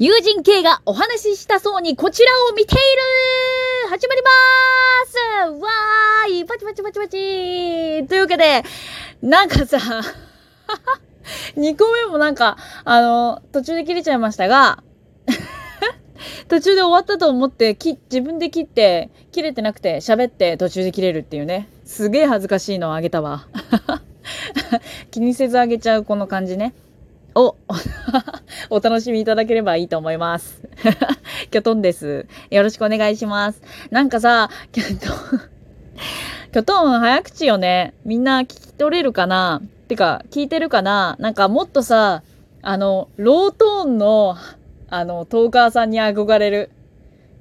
友人 K がお話ししたそうにこちらを見ている始まりまーすわーいパチパチパチパチというわけで、なんかさ、2個目もなんか、あの、途中で切れちゃいましたが、途中で終わったと思ってき、自分で切って、切れてなくて喋って途中で切れるっていうね。すげえ恥ずかしいのをあげたわ。気にせずあげちゃうこの感じね。を お楽しみいただければいいと思います。キョトンです。よろしくお願いします。なんかさ、キョトン早口よね。みんな聞き取れるかな？てか、聞いてるかな？なんかもっとさ、あの、ロートーンの、あの、トーカーさんに憧れる。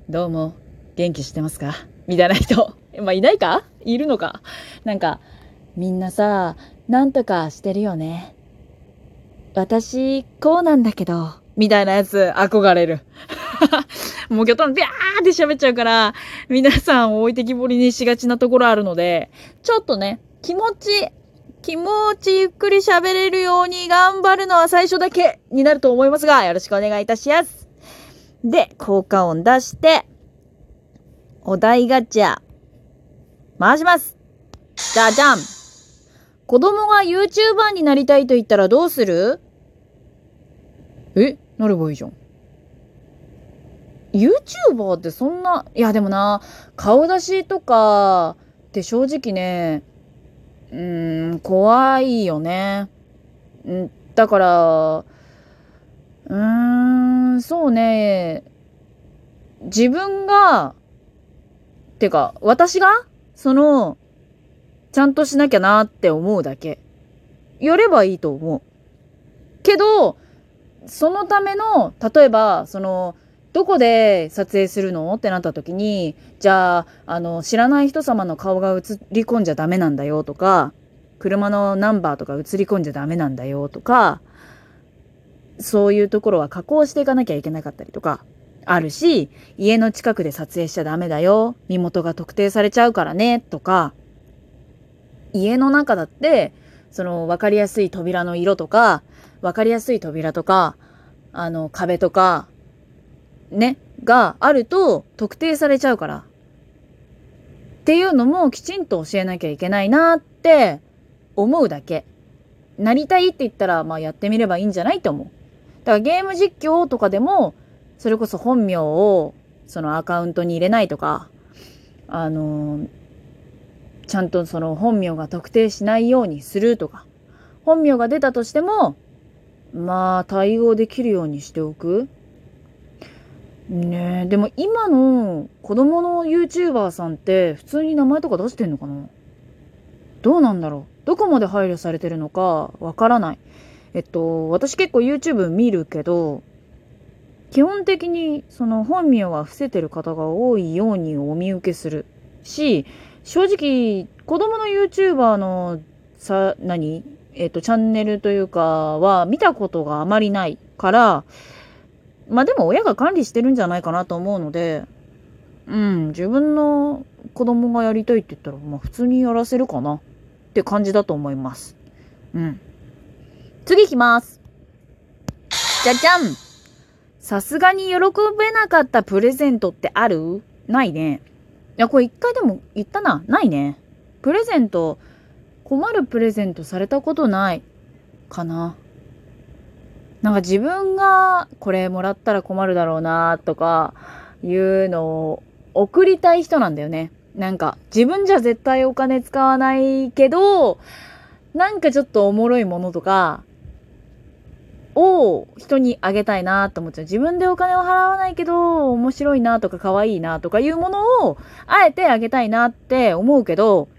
どうも、元気してますか？みたいな人。まあ、いないか？いるのか？なんか、みんなさ、なんとかしてるよね。私、こうなんだけど、みたいなやつ、憧れる。もうギョトンビャーって喋っちゃうから、皆さんを置いてきぼりにしがちなところあるので、ちょっとね、気持ち、気持ちゆっくり喋れるように頑張るのは最初だけになると思いますが、よろしくお願いいたします。で、効果音出して、お題ガチャ、回します。じゃじゃん。子供が YouTuber になりたいと言ったらどうする？えなればいいじゃん。YouTuber ってそんな、いやでもな、顔出しとかって正直ね、うーん、怖いよね。んだから、うーん、そうね、自分が、てか、私が、その、ちゃんとしなきゃなって思うだけ。やればいいと思う。けど、そのための、例えば、その、どこで撮影するの？ってなった時に、じゃあ、あの、知らない人様の顔が映り込んじゃダメなんだよとか、車のナンバーとか映り込んじゃダメなんだよとか、そういうところは加工していかなきゃいけなかったりとか、あるし、家の近くで撮影しちゃダメだよ。身元が特定されちゃうからね、とか、家の中だって、その分かりやすい扉の色とか、分かりやすい扉とか、あの壁とか、ね、があると特定されちゃうから。っていうのもきちんと教えなきゃいけないなって思うだけ。なりたいって言ったら、まあやってみればいいんじゃないと思う。だからゲーム実況とかでも、それこそ本名をそのアカウントに入れないとか、あのー、ちゃんとその本名が特定しないようにするとか、本名が出たとしても、まあ対応できるようにしておく？ねえ、でも今の子供の YouTuber さんって普通に名前とか出してんのかな？どうなんだろう？どこまで配慮されてるのかわからない。えっと、私結構 YouTube 見るけど、基本的にその本名は伏せてる方が多いようにお見受けするし、正直、子供の YouTuber のさ、何？えっ、ー、と、チャンネルというかは見たことがあまりないから、まあでも親が管理してるんじゃないかなと思うので、うん、自分の子供がやりたいって言ったら、まあ普通にやらせるかなって感じだと思います。うん。次行きます。じゃじゃんさすがに喜べなかったプレゼントってある？ないね。いや、これ一回でも言ったな。ないね。プレゼント、困るプレゼントされたことないかな。なんか自分がこれもらったら困るだろうなとかいうのを送りたい人なんだよね。なんか自分じゃ絶対お金使わないけど、なんかちょっとおもろいものとか、を人にあげたいなと思っちゃう。自分でお金を払わないけど、面白いなとか可愛いなとかいうものを、あえてあげたいなって思うけど、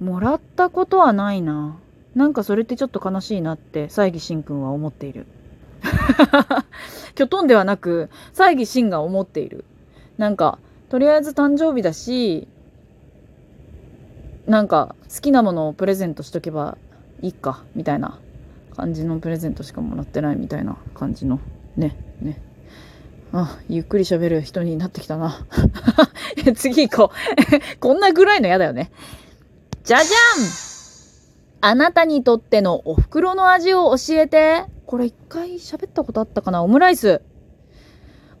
もらったことはないな。なんかそれってちょっと悲しいなって、西義慎くんは思っている。きょとんではなく、西義慎が思っている。なんか、とりあえず誕生日だし、なんか好きなものをプレゼントしとけばいいか、みたいな感じのプレゼントしかもらってないみたいな感じのねねあゆっくり喋る人になってきたな 次行こう こんなぐらいの嫌だよねじゃじゃんあなたにとってのお袋の味を教えてこれ一回喋ったことあったかな？オムライス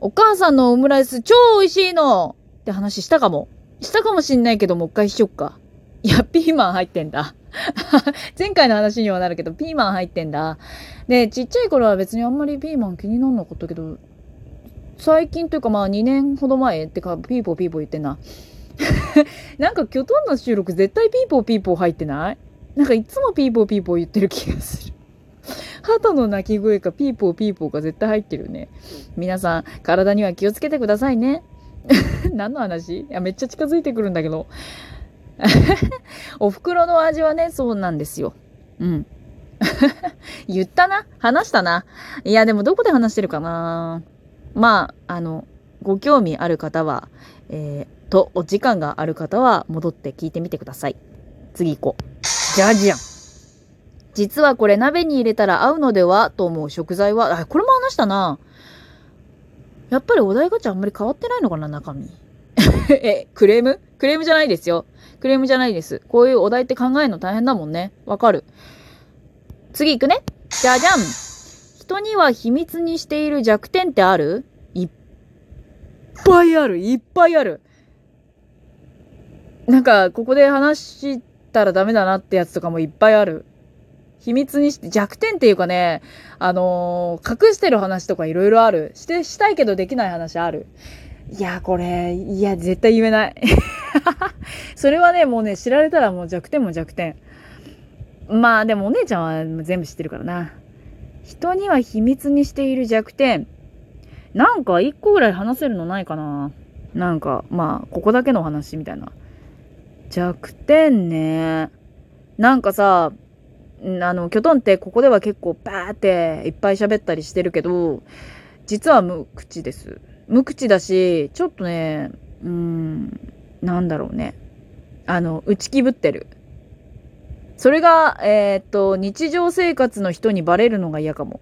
お母さんのオムライス超美味しいのって話したかも。したかもしんないけど、もう一回しよっか。いや、ピーマン入ってんだ。前回の話にはなるけど、ピーマン入ってんだ。で、ちっちゃい頃は別にあんまりピーマン気になんなかったけど、最近というかまあ2年ほど前ってか、ピーポーピーポー言ってんな。なんかキョトンの収録？絶対ピーポーピーポー入ってない？なんかいつもピーポーピーポー言ってる気がする。鳩の鳴き声かピーポーピーポーが絶対入ってるね。皆さん、体には気をつけてくださいね。何の話？いや、めっちゃ近づいてくるんだけど。お袋の味はね、そうなんですよ。うん。言ったな？話したな？いや、でもどこで話してるかな？まあ、あの、ご興味ある方は、えー、と、お時間がある方は戻って聞いてみてください。次行こう。じゃじゃん。実はこれ鍋に入れたら合うのではと思う食材は、あ、これも話したな。やっぱりお題ガチャあんまり変わってないのかな、中身。え、クレーム？クレームじゃないですよ。クレームじゃないです。こういうお題って考えるの大変だもんね。わかる。次行くね。じゃじゃん。人には秘密にしている弱点ってある？いっぱいある。いっぱいある。なんか、ここで話したらダメだなってやつとかもいっぱいある。秘密にして、弱点っていうかね、あのー、隠してる話とかいろいろある。して、したいけどできない話ある。いや、これ、いや、絶対言えない。それはね、もうね、知られたらもう弱点も弱点。まあ、でもお姉ちゃんは全部知ってるからな。人には秘密にしている弱点。なんか一個ぐらい話せるのないかな。なんか、まあ、ここだけの話みたいな。弱点ね。なんかさ、あの、キョトンってここでは結構バーっていっぱい喋ったりしてるけど、実は無口です。無口だし、ちょっとね、うん、なんだろうね。あの、打ち気ぶってる。それが、えー、っと、日常生活の人にバレるのが嫌かも。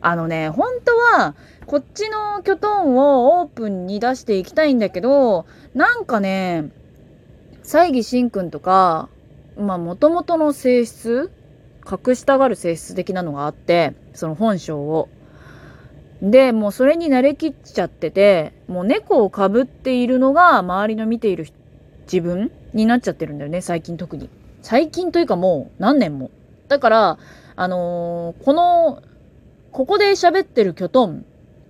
あのね、本当は、こっちのキョトンをオープンに出していきたいんだけど、なんかね、西義慎くんとか、まあ、もともとの性質隠したがる性質的なのがあって、その本性を。で、もうそれに慣れきっちゃってて、もう猫をかぶっているのが周りの見ている自分になっちゃってるんだよね、最近特に。最近というかもう何年も。だから、あのー、この、ここで喋ってるキョトン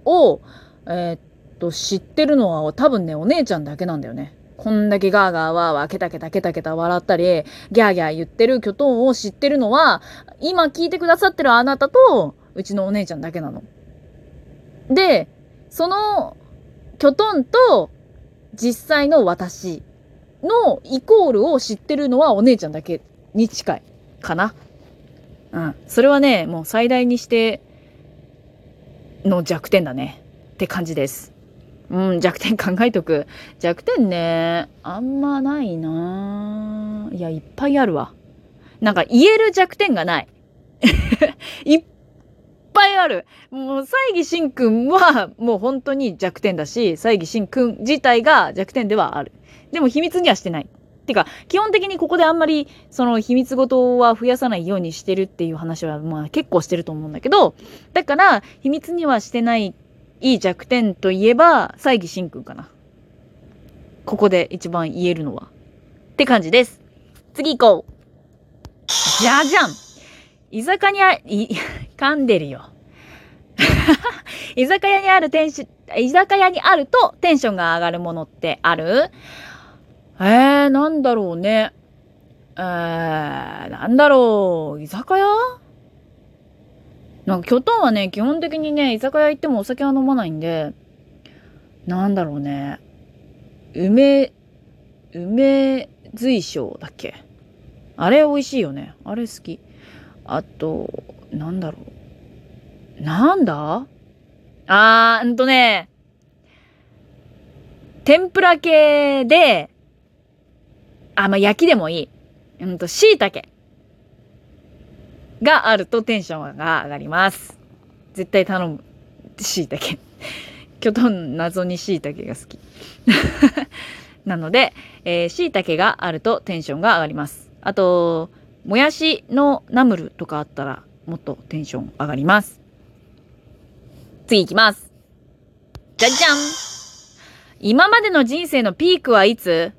を、えー、っと、知ってるのは多分ね、お姉ちゃんだけなんだよね。こんだけガーガーワーワーケタケタケタケタ笑ったり、ギャーギャー言ってるキョトンを知ってるのは、今聞いてくださってるあなたと、うちのお姉ちゃんだけなの。で、その、キョトンと、実際の私のイコールを知ってるのはお姉ちゃんだけに近い。かな。うん。それはね、もう最大にしての弱点だね。って感じです。うん、弱点考えとく。弱点ね、あんまないないや、いっぱいあるわ。なんか言える弱点がない。いっぱいある。もう、西義慎くんはもう本当に弱点だし、西義慎くん自体が弱点ではある。でも秘密にはしてない。てか、基本的にここであんまり、その秘密ごとは増やさないようにしてるっていう話は、まあ結構してると思うんだけど、だから、秘密にはしてないいい弱点といえば、西義慎くんかな。ここで一番言えるのは。って感じです。次行こう。じゃじゃん居酒屋に、い、噛んでるよ。居酒屋にあるテンシ居酒屋にあるとテンションが上がるものってある？えー、なんだろうね。えー、なんだろう。居酒屋？なんか、キョトンはね、基本的にね、居酒屋行ってもお酒は飲まないんで、なんだろうね。梅、梅随賞だっけ？あれ美味しいよね。あれ好き。あと、なんだろう。なんだ？あー、んとね、天ぷら系で、あ、まあ、焼きでもいい。うんと、椎茸。があるとテンションが上がります。絶対頼む。椎茸。キョトン謎に椎茸が好き。なので、えー、椎茸があるとテンションが上がります。あと、もやしのナムルとかあったらもっとテンション上がります。次行きます。じゃじゃん今までの人生のピークはいつ？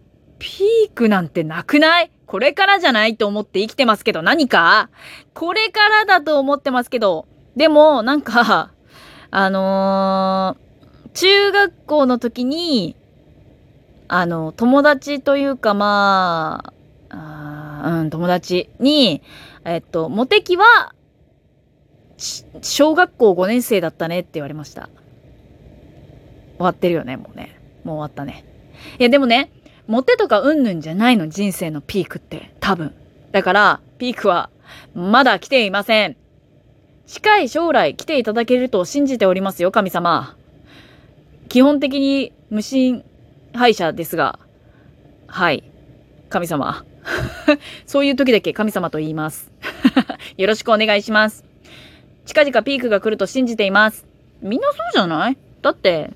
ピークなんてなくない？これからじゃないと思って生きてますけど何か？これからだと思ってますけど。でも、なんか、あのー、中学校の時に、あの、友達というかまあ、あうん、友達に、えっと、モテ期は、小学校5年生だったねって言われました。終わってるよね、もうね。もう終わったね。いや、でもね、モテとかうんぬんじゃないの、人生のピークって。多分。だから、ピークは、まだ来ていません。近い将来来ていただけると信じておりますよ、神様。基本的に無心敗者ですが、はい。神様。そういう時だけ神様と言います。よろしくお願いします。近々ピークが来ると信じています。みんなそうじゃない？だって、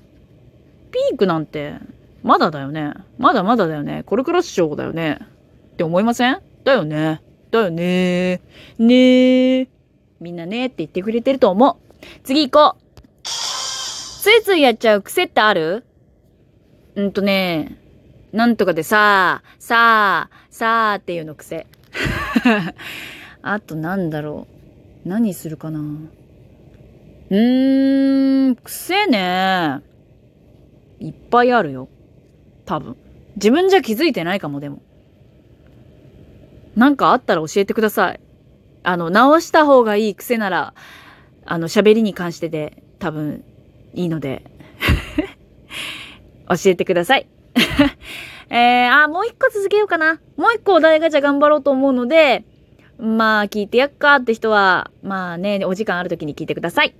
ピークなんて、まだだよね。まだまだだよね。これからっしょだよね。って思いません？だよね。だよね。ねー。みんなねって言ってくれてると思う。次行こう。ついついやっちゃう癖ってある？うんとね、なんとかでさあ、さあ、さあっていうの癖。あとなんだろう。何するかな。うーん、癖ね。いっぱいあるよ。多分。自分じゃ気づいてないかも、でも。なんかあったら教えてください。あの、直した方がいい癖なら、あの、喋りに関してで多分いいので 教えてください。えー、あ、もう一個続けようかな。もう一個お題ガチャ頑張ろうと思うので、まあ、聞いてやっかって人は、まあね、お時間ある時に聞いてください。